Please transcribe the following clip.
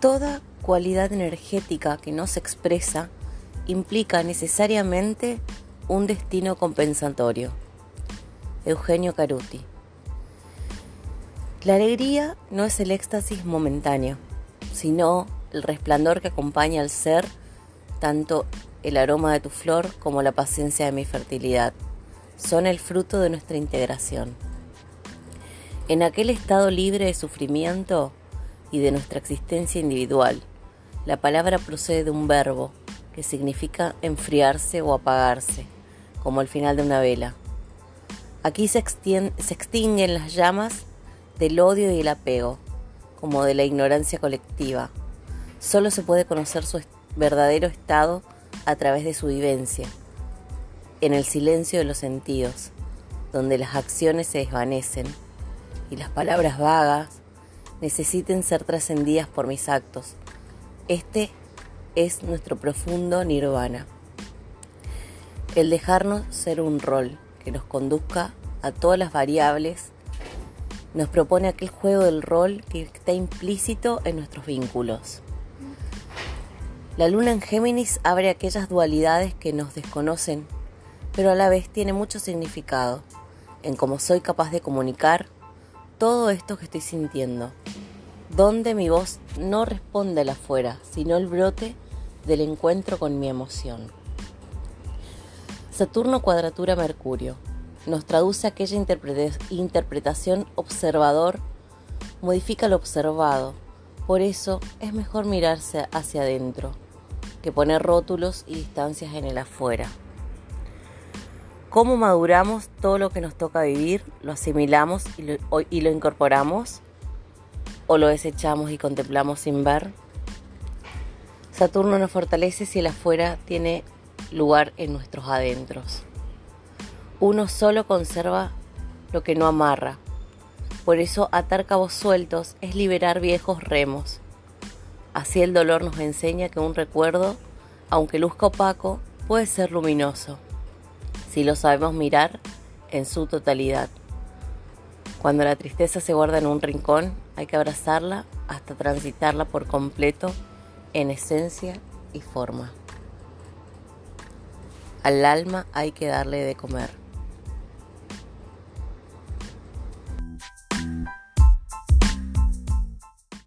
Toda cualidad energética que no se expresa implica necesariamente un destino compensatorio. Eugenio Caruti. La alegría no es el éxtasis momentáneo, sino el resplandor que acompaña al ser, tanto el aroma de tu flor como la paciencia de mi fertilidad. Son el fruto de nuestra integración. En aquel estado libre de sufrimiento y de nuestra existencia individual, la palabra procede de un verbo que significa enfriarse o apagarse, como el final de una vela. Aquí se, se extinguen las llamas del odio y el apego, como de la ignorancia colectiva. Solo se puede conocer su verdadero estado a través de su vivencia, en el silencio de los sentidos, donde las acciones se desvanecen y las palabras vagas necesiten ser trascendidas por mis actos. Este es nuestro profundo nirvana. El dejarnos ser un rol que nos conduzca a todas las variables nos propone aquel juego del rol que está implícito en nuestros vínculos. La luna en Géminis abre aquellas dualidades que nos desconocen, pero a la vez tiene mucho significado en cómo soy capaz de comunicar todo esto que estoy sintiendo, donde mi voz no responde al afuera, sino el brote del encuentro con mi emoción. Saturno cuadratura Mercurio nos traduce aquella interpretación observador, modifica lo observado. Por eso es mejor mirarse hacia adentro que poner rótulos y distancias en el afuera. ¿Cómo maduramos todo lo que nos toca vivir? ¿Lo asimilamos y lo, y lo incorporamos? ¿O lo desechamos y contemplamos sin ver? Saturno nos fortalece si el afuera tiene lugar en nuestros adentros. Uno solo conserva lo que no amarra. Por eso atar cabos sueltos es liberar viejos remos. Así el dolor nos enseña que un recuerdo, aunque luzca opaco, puede ser luminoso, si lo sabemos mirar en su totalidad. Cuando la tristeza se guarda en un rincón, hay que abrazarla hasta transitarla por completo en esencia y forma. Al alma hay que darle de comer.